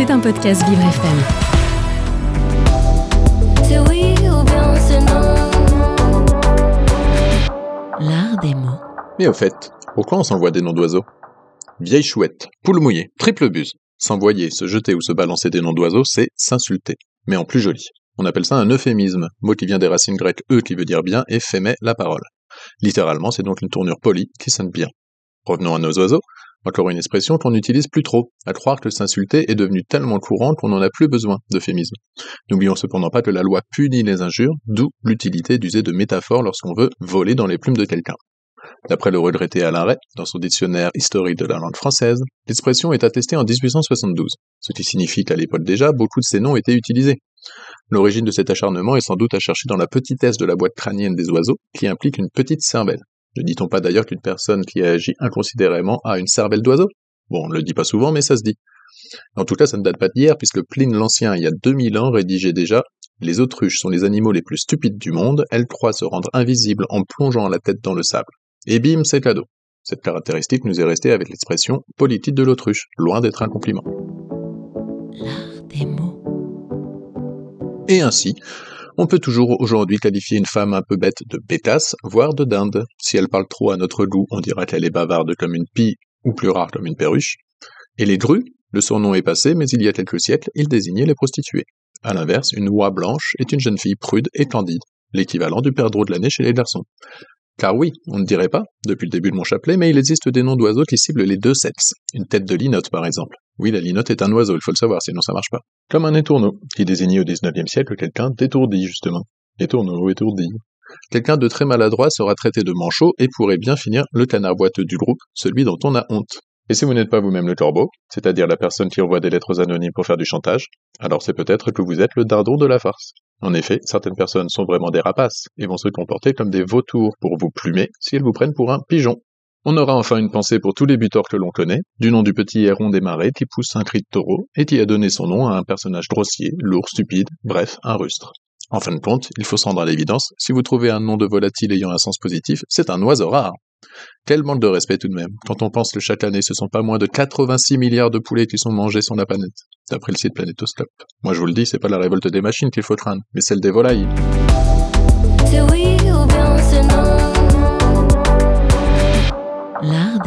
C'est un podcast Vivre FM. L'art des mots. Mais au fait, pourquoi on s'envoie des noms d'oiseaux Vieille chouette, poule mouillée, triple buse. S'envoyer, se jeter ou se balancer des noms d'oiseaux, c'est s'insulter, mais en plus joli. On appelle ça un euphémisme, mot qui vient des racines grecques e qui veut dire bien et fémé la parole. Littéralement, c'est donc une tournure polie qui sonne bien. Revenons à nos oiseaux. Encore une expression qu'on n'utilise plus trop, à croire que s'insulter est devenu tellement courant qu'on n'en a plus besoin d'euphémisme. N'oublions cependant pas que la loi punit les injures, d'où l'utilité d'user de métaphores lorsqu'on veut voler dans les plumes de quelqu'un. D'après le regretté Alain Ray, dans son dictionnaire historique de la langue française, l'expression est attestée en 1872, ce qui signifie qu'à l'époque déjà, beaucoup de ces noms étaient utilisés. L'origine de cet acharnement est sans doute à chercher dans la petitesse de la boîte crânienne des oiseaux, qui implique une petite cervelle. Ne dit-on pas d'ailleurs qu'une personne qui agit inconsidérément a une cervelle d'oiseau? Bon, on ne le dit pas souvent, mais ça se dit. En tout cas, ça ne date pas d'hier, puisque Pline l'Ancien, il y a 2000 ans, rédigeait déjà Les autruches sont les animaux les plus stupides du monde, elles croient se rendre invisibles en plongeant la tête dans le sable. Et bim, c'est cadeau. Cette caractéristique nous est restée avec l'expression politique de l'autruche, loin d'être un compliment. L'art des mots. Et ainsi, on peut toujours aujourd'hui qualifier une femme un peu bête de bêtasse, voire de dinde. Si elle parle trop à notre goût, on dira qu'elle est bavarde comme une pie, ou plus rare comme une perruche. Et les grues, le surnom est passé, mais il y a quelques siècles, il désignait les prostituées. À l'inverse, une oie blanche est une jeune fille prude et candide, l'équivalent du perdreau de l'année chez les garçons. Car oui, on ne dirait pas, depuis le début de mon chapelet, mais il existe des noms d'oiseaux qui ciblent les deux sexes. Une tête de linotte, par exemple. Oui, la linotte est un oiseau, il faut le savoir, sinon ça marche pas. Comme un étourneau, qui désignait au XIXe siècle quelqu'un d'étourdi, justement. Étourneau, étourdi. Quelqu'un de très maladroit sera traité de manchot et pourrait bien finir le canard boiteux du groupe, celui dont on a honte. Et si vous n'êtes pas vous-même le corbeau, c'est-à-dire la personne qui envoie des lettres anonymes pour faire du chantage, alors c'est peut-être que vous êtes le dardon de la farce. En effet, certaines personnes sont vraiment des rapaces et vont se comporter comme des vautours pour vous plumer si elles vous prennent pour un pigeon. On aura enfin une pensée pour tous les buteurs que l'on connaît, du nom du petit héron des marais qui pousse un cri de taureau et qui a donné son nom à un personnage grossier, lourd, stupide, bref, un rustre. En fin de compte, il faut se rendre à l'évidence, si vous trouvez un nom de volatile ayant un sens positif, c'est un oiseau rare. Quel manque de respect tout de même, quand on pense que chaque année ce sont pas moins de 86 milliards de poulets qui sont mangés sur la planète, d'après le site Planétoscope. Moi je vous le dis, c'est pas la révolte des machines qu'il faut craindre, mais celle des volailles.